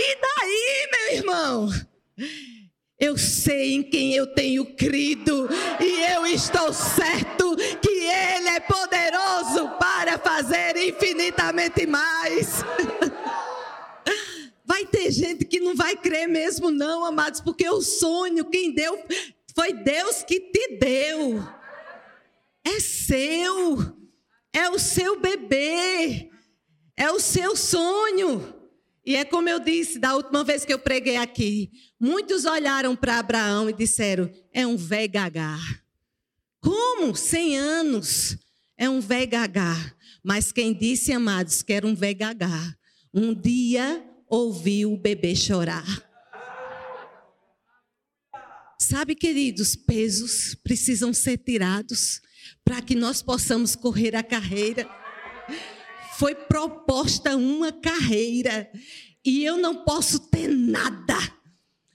E daí, meu irmão? Eu sei em quem eu tenho crido e eu estou certo que Ele é poderoso para fazer infinitamente mais. Vai ter gente que não vai crer mesmo, não, amados, porque o sonho, quem deu, foi Deus que te deu. É seu, é o seu bebê, é o seu sonho. E é como eu disse da última vez que eu preguei aqui. Muitos olharam para Abraão e disseram: é um velho. Como? Cem anos. É um velho. Mas quem disse, amados, que era um velho um dia ouviu o bebê chorar. Sabe, queridos, pesos precisam ser tirados para que nós possamos correr a carreira foi proposta uma carreira e eu não posso ter nada,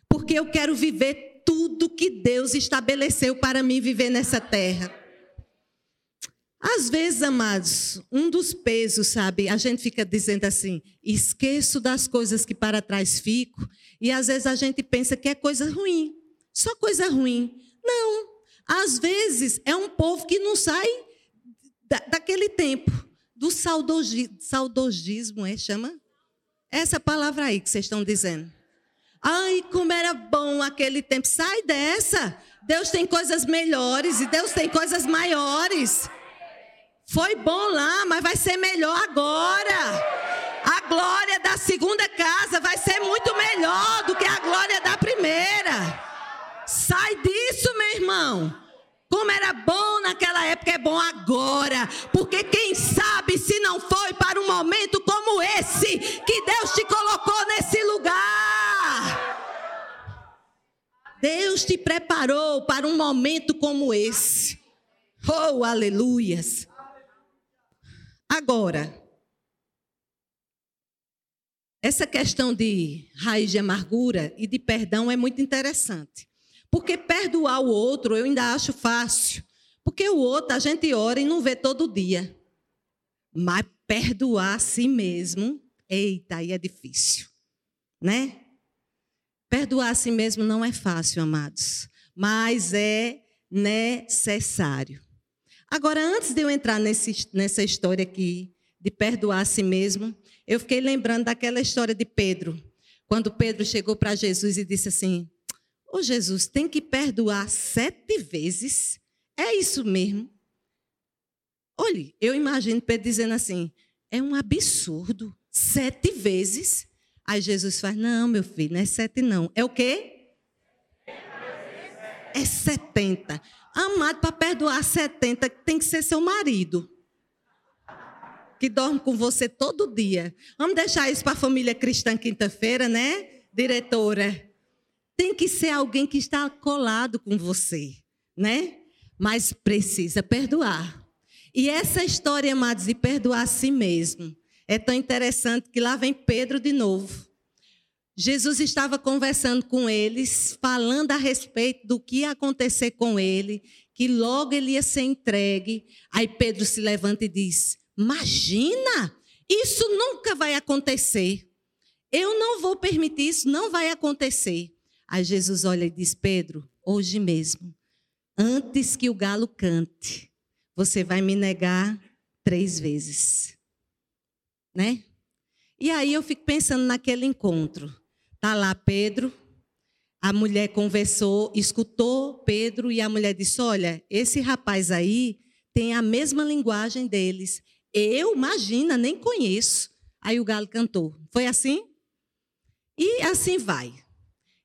porque eu quero viver tudo que Deus estabeleceu para mim viver nessa terra. Às vezes, amados, um dos pesos, sabe, a gente fica dizendo assim: esqueço das coisas que para trás fico, e às vezes a gente pensa que é coisa ruim, só coisa ruim. Não, às vezes é um povo que não sai da, daquele tempo, do saudogi, saudogismo, é, chama? Essa palavra aí que vocês estão dizendo. Ai, como era bom aquele tempo. Sai dessa. Deus tem coisas melhores e Deus tem coisas maiores. Foi bom lá, mas vai ser melhor agora. A glória da segunda casa vai ser muito melhor do que a glória da primeira. Sai disso, meu irmão. Como era bom naquela época, é bom agora. Porque quem sabe se não foi para um momento como esse que Deus te colocou nesse lugar. Deus te preparou para um momento como esse. Oh, aleluias. Agora, essa questão de raiz de amargura e de perdão é muito interessante. Porque perdoar o outro eu ainda acho fácil. Porque o outro a gente ora e não vê todo dia. Mas perdoar a si mesmo, eita, aí é difícil. Né? Perdoar a si mesmo não é fácil, amados. Mas é necessário. Agora, antes de eu entrar nesse, nessa história aqui, de perdoar a si mesmo, eu fiquei lembrando daquela história de Pedro. Quando Pedro chegou para Jesus e disse assim: Ô Jesus, tem que perdoar sete vezes? É isso mesmo? Olhe, eu imagino Pedro dizendo assim: é um absurdo. Sete vezes? Aí Jesus faz: não, meu filho, não é sete, não. É o quê? É setenta. Amado, para perdoar setenta, tem que ser seu marido. Que dorme com você todo dia. Vamos deixar isso para a família cristã quinta-feira, né? Diretora tem que ser alguém que está colado com você, né? Mas precisa perdoar. E essa história, amados, de perdoar a si mesmo, é tão interessante que lá vem Pedro de novo. Jesus estava conversando com eles, falando a respeito do que ia acontecer com ele, que logo ele ia ser entregue. Aí Pedro se levanta e diz: Imagina, isso nunca vai acontecer. Eu não vou permitir isso, não vai acontecer. Aí Jesus olha e diz: Pedro, hoje mesmo, antes que o galo cante, você vai me negar três vezes. Né? E aí eu fico pensando naquele encontro. Tá lá Pedro, a mulher conversou, escutou Pedro e a mulher disse: Olha, esse rapaz aí tem a mesma linguagem deles. Eu, imagina, nem conheço. Aí o galo cantou. Foi assim? E assim vai.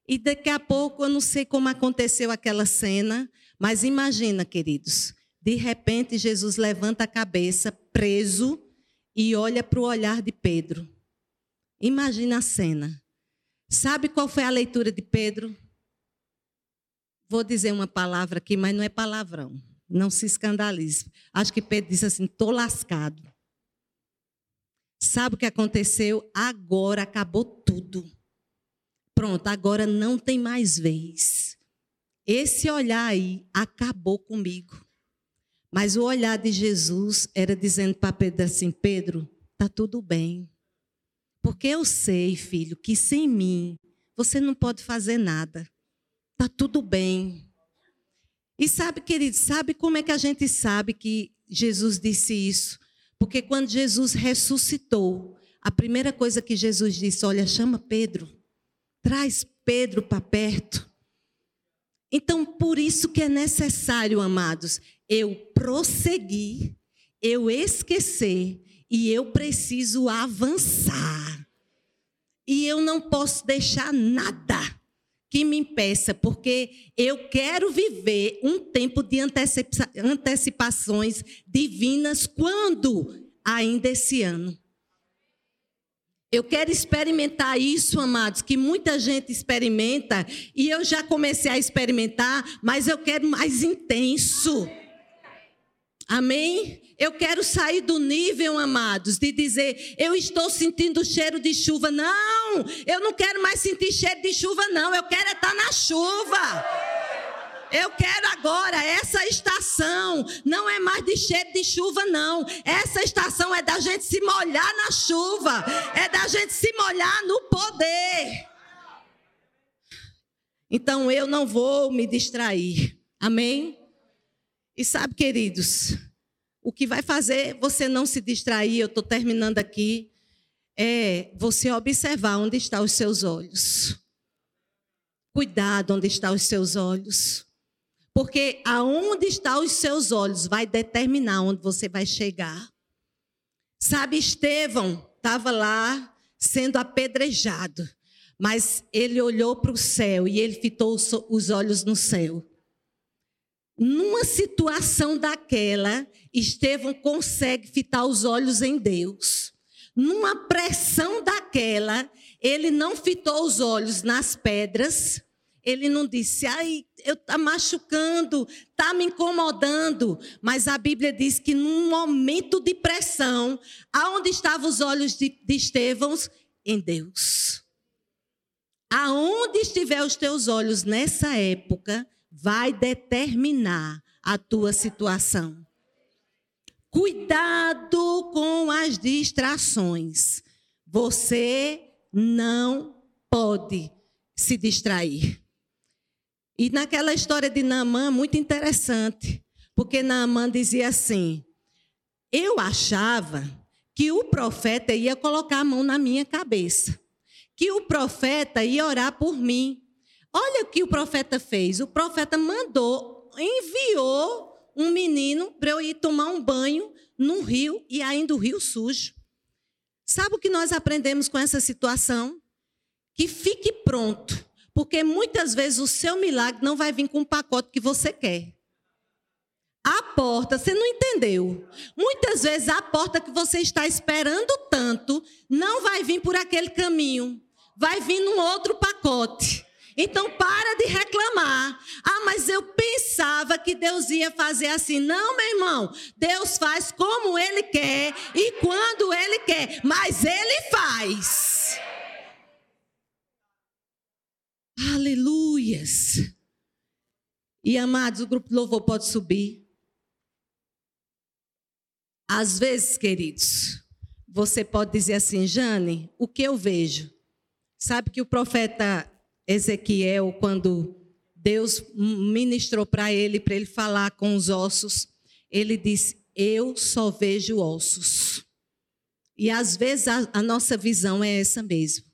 E daqui a pouco, eu não sei como aconteceu aquela cena, mas imagina, queridos, de repente Jesus levanta a cabeça, preso, e olha para o olhar de Pedro. Imagina a cena. Sabe qual foi a leitura de Pedro? Vou dizer uma palavra aqui, mas não é palavrão. Não se escandalize. Acho que Pedro disse assim: estou lascado. Sabe o que aconteceu? Agora acabou tudo. Pronto, agora não tem mais vez. Esse olhar aí acabou comigo. Mas o olhar de Jesus era dizendo para Pedro assim: Pedro, tá tudo bem. Porque eu sei, filho, que sem mim você não pode fazer nada. Tá tudo bem. E sabe, querido, sabe como é que a gente sabe que Jesus disse isso? Porque quando Jesus ressuscitou, a primeira coisa que Jesus disse: Olha, chama Pedro. Traz Pedro para perto. Então, por isso que é necessário, amados, eu prosseguir, eu esquecer e eu preciso avançar. E eu não posso deixar nada que me impeça, porque eu quero viver um tempo de antecipações divinas quando? Ainda esse ano. Eu quero experimentar isso, amados, que muita gente experimenta, e eu já comecei a experimentar, mas eu quero mais intenso. Amém? Eu quero sair do nível, amados, de dizer, eu estou sentindo cheiro de chuva. Não, eu não quero mais sentir cheiro de chuva, não. Eu quero estar na chuva. Eu quero agora essa estação. Não é mais de cheiro de chuva, não. Essa estação é da gente se molhar na chuva. É da gente se molhar no poder. Então eu não vou me distrair. Amém? E sabe, queridos, o que vai fazer você não se distrair, eu estou terminando aqui, é você observar onde estão os seus olhos. Cuidado onde estão os seus olhos. Porque aonde estão os seus olhos vai determinar onde você vai chegar. Sabe, Estevão estava lá sendo apedrejado, mas ele olhou para o céu e ele fitou os olhos no céu. Numa situação daquela, Estevão consegue fitar os olhos em Deus. Numa pressão daquela, ele não fitou os olhos nas pedras, ele não disse, ai, eu tá machucando, tá me incomodando. Mas a Bíblia diz que num momento de pressão, aonde estavam os olhos de, de Estevão? Em Deus. Aonde estiver os teus olhos nessa época, vai determinar a tua situação. Cuidado com as distrações. Você não pode se distrair. E naquela história de Naamã, muito interessante, porque Naamã dizia assim: Eu achava que o profeta ia colocar a mão na minha cabeça, que o profeta ia orar por mim. Olha o que o profeta fez: o profeta mandou, enviou um menino para eu ir tomar um banho num rio e ainda o rio sujo. Sabe o que nós aprendemos com essa situação? Que fique pronto porque muitas vezes o seu milagre não vai vir com o pacote que você quer. A porta, você não entendeu. Muitas vezes a porta que você está esperando tanto não vai vir por aquele caminho. Vai vir num outro pacote. Então para de reclamar. Ah, mas eu pensava que Deus ia fazer assim. Não, meu irmão. Deus faz como ele quer e quando ele quer, mas ele faz. Aleluias. E amados, o grupo de louvor pode subir. Às vezes, queridos, você pode dizer assim, Jane, o que eu vejo? Sabe que o profeta Ezequiel, quando Deus ministrou para ele, para ele falar com os ossos, ele disse: Eu só vejo ossos. E às vezes a, a nossa visão é essa mesmo.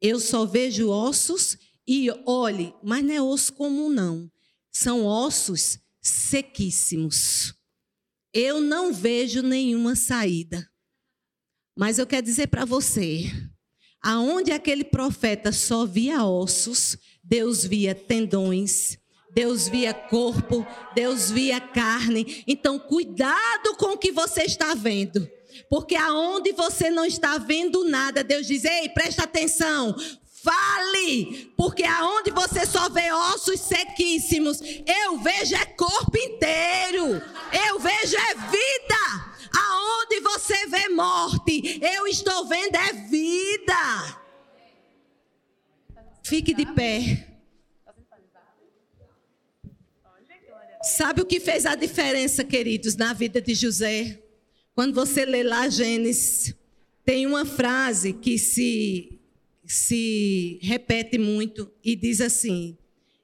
Eu só vejo ossos e olhe, mas não é osso comum, não. São ossos sequíssimos. Eu não vejo nenhuma saída. Mas eu quero dizer para você: aonde aquele profeta só via ossos, Deus via tendões, Deus via corpo, Deus via carne. Então, cuidado com o que você está vendo. Porque aonde você não está vendo nada, Deus diz: ei, presta atenção, Fale, porque aonde você só vê ossos sequíssimos, eu vejo é corpo inteiro, eu vejo é vida. Aonde você vê morte, eu estou vendo é vida. Fique de pé. Sabe o que fez a diferença, queridos, na vida de José? Quando você lê lá Gênesis, tem uma frase que se se repete muito e diz assim: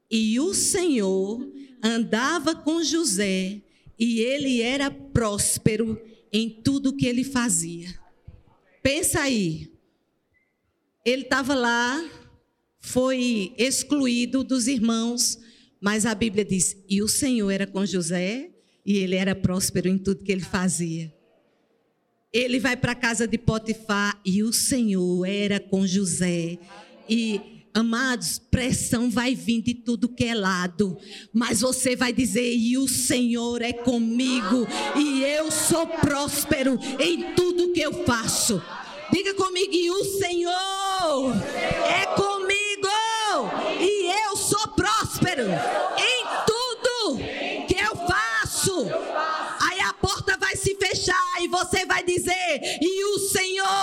E o Senhor andava com José e ele era próspero em tudo que ele fazia. Pensa aí. Ele estava lá, foi excluído dos irmãos, mas a Bíblia diz: e o Senhor era com José e ele era próspero em tudo que ele fazia. Ele vai para a casa de Potifar e o Senhor era com José. E Amados, pressão vai vir de tudo que é lado, mas você vai dizer: e o Senhor é comigo, e eu sou próspero em tudo que eu faço. Diga comigo: e o Senhor é comigo, e eu sou próspero em tudo que eu faço se fechar e você vai dizer: E o Senhor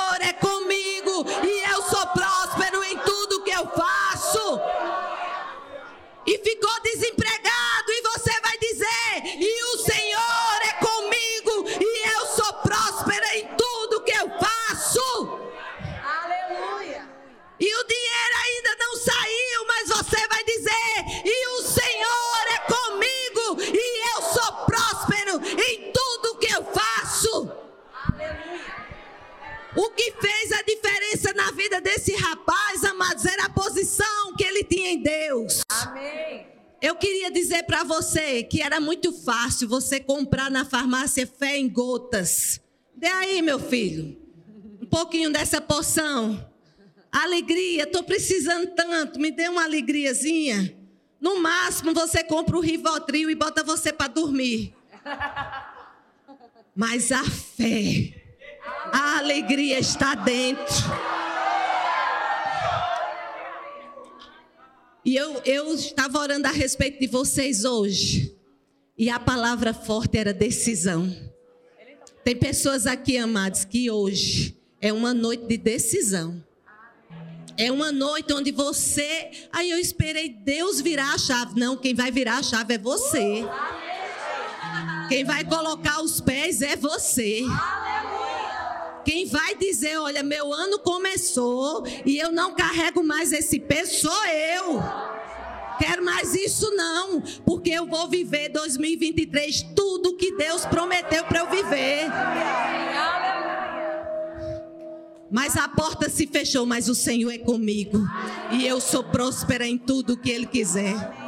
vida desse rapaz, amados, era a posição que ele tinha em Deus. Amém. Eu queria dizer para você que era muito fácil você comprar na farmácia fé em gotas. Dê aí, meu filho, um pouquinho dessa poção. Alegria, estou precisando tanto, me dê uma alegriazinha. No máximo, você compra o Rivotril e bota você para dormir. Mas a fé, a alegria está dentro. E eu, eu estava orando a respeito de vocês hoje. E a palavra forte era decisão. Tem pessoas aqui, amados, que hoje é uma noite de decisão. É uma noite onde você. Aí eu esperei Deus virar a chave. Não, quem vai virar a chave é você. Quem vai colocar os pés é você. Quem vai dizer, olha, meu ano começou e eu não carrego mais esse peso, sou eu. Quero mais isso não, porque eu vou viver 2023 tudo que Deus prometeu para eu viver. Mas a porta se fechou, mas o Senhor é comigo. E eu sou próspera em tudo que Ele quiser.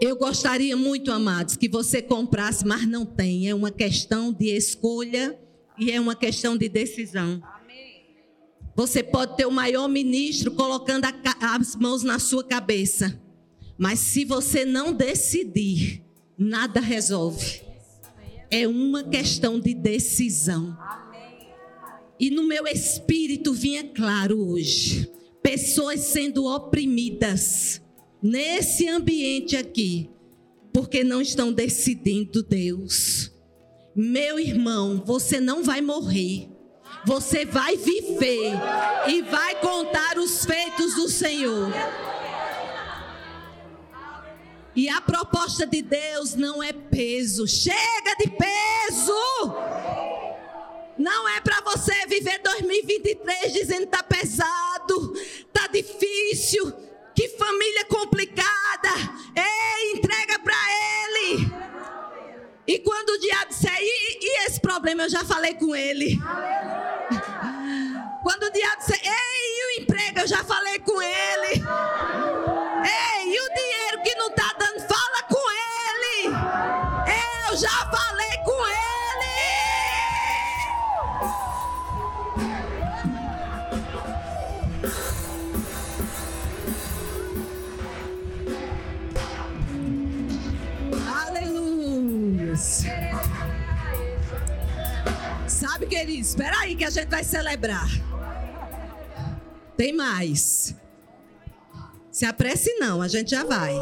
Eu gostaria muito, amados, que você comprasse, mas não tem. É uma questão de escolha e é uma questão de decisão. Você pode ter o maior ministro colocando as mãos na sua cabeça, mas se você não decidir, nada resolve. É uma questão de decisão. E no meu espírito vinha claro hoje: pessoas sendo oprimidas nesse ambiente aqui, porque não estão decidindo Deus. Meu irmão, você não vai morrer. Você vai viver e vai contar os feitos do Senhor. E a proposta de Deus não é peso. Chega de peso! Não é para você viver 2023 dizendo está pesado, está difícil, que família complicada. Ei, entrega para ele. E quando o diabo disser, e, e, esse problema eu já falei com ele. Quando o diabo disser, ei, e o emprego eu já falei com ele. Espera aí que a gente vai celebrar. Tem mais. Se apresse não, a gente já vai.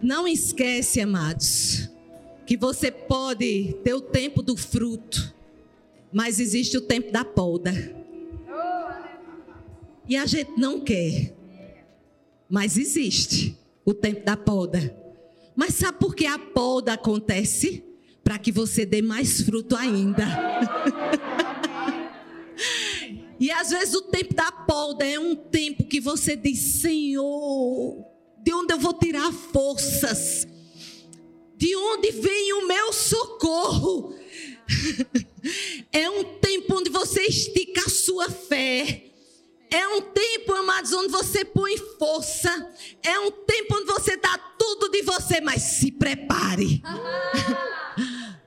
Não esquece, amados, que você pode ter o tempo do fruto, mas existe o tempo da poda. E a gente não quer, mas existe o tempo da poda. Mas sabe por que a poda acontece? Para que você dê mais fruto ainda. e às vezes o tempo da poda é um tempo que você diz: Senhor, de onde eu vou tirar forças? De onde vem o meu socorro? é um tempo onde você estica a sua fé. É um tempo, amados, onde você põe força. É um tempo onde você dá tudo de você, mas se prepare.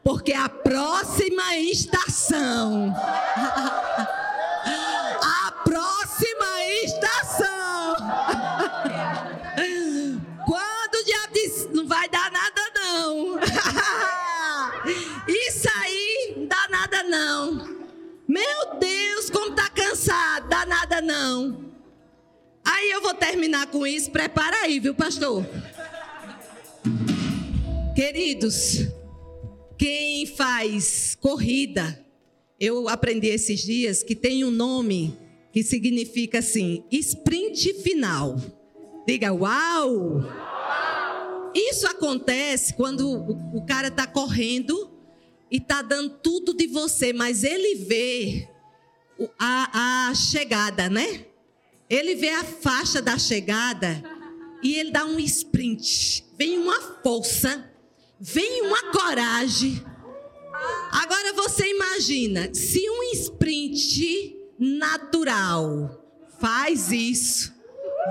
Porque a próxima estação. A próxima estação. Quando o diabo diz, não vai dar nada não. Isso aí não dá nada não. Meu Deus, como tá cansado, dá nada não. Aí eu vou terminar com isso, prepara aí, viu, pastor? Queridos, quem faz corrida, eu aprendi esses dias que tem um nome que significa assim: sprint final. Diga uau! Isso acontece quando o cara está correndo e está dando tudo de você, mas ele vê a, a chegada, né? Ele vê a faixa da chegada e ele dá um sprint. Vem uma força vem uma coragem. Agora você imagina, se um sprint natural faz isso,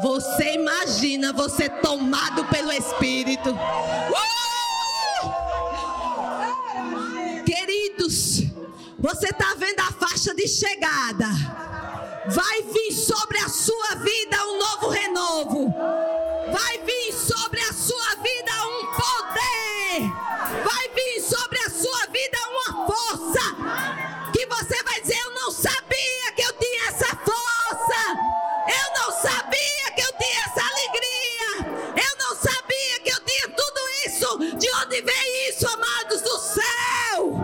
você imagina você tomado pelo Espírito. Uh! Queridos, você está vendo a faixa de chegada. Vai vir sobre a sua vida um novo renovo. Vai vir sobre a sua vida um poder. Força. Que você vai dizer: Eu não sabia que eu tinha essa força. Eu não sabia que eu tinha essa alegria. Eu não sabia que eu tinha tudo isso. De onde vem isso, amados do céu?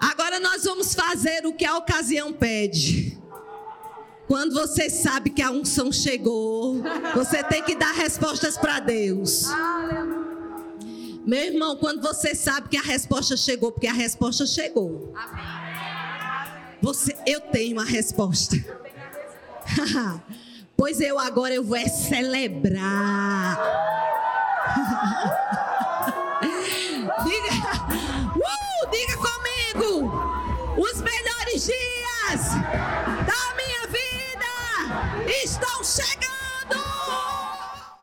Agora nós vamos fazer o que a ocasião pede. Quando você sabe que a unção chegou, você tem que dar respostas para Deus. Meu irmão, quando você sabe que a resposta chegou, porque a resposta chegou. Você, eu tenho a resposta. pois eu agora eu vou é celebrar. diga, uh, diga comigo, os melhores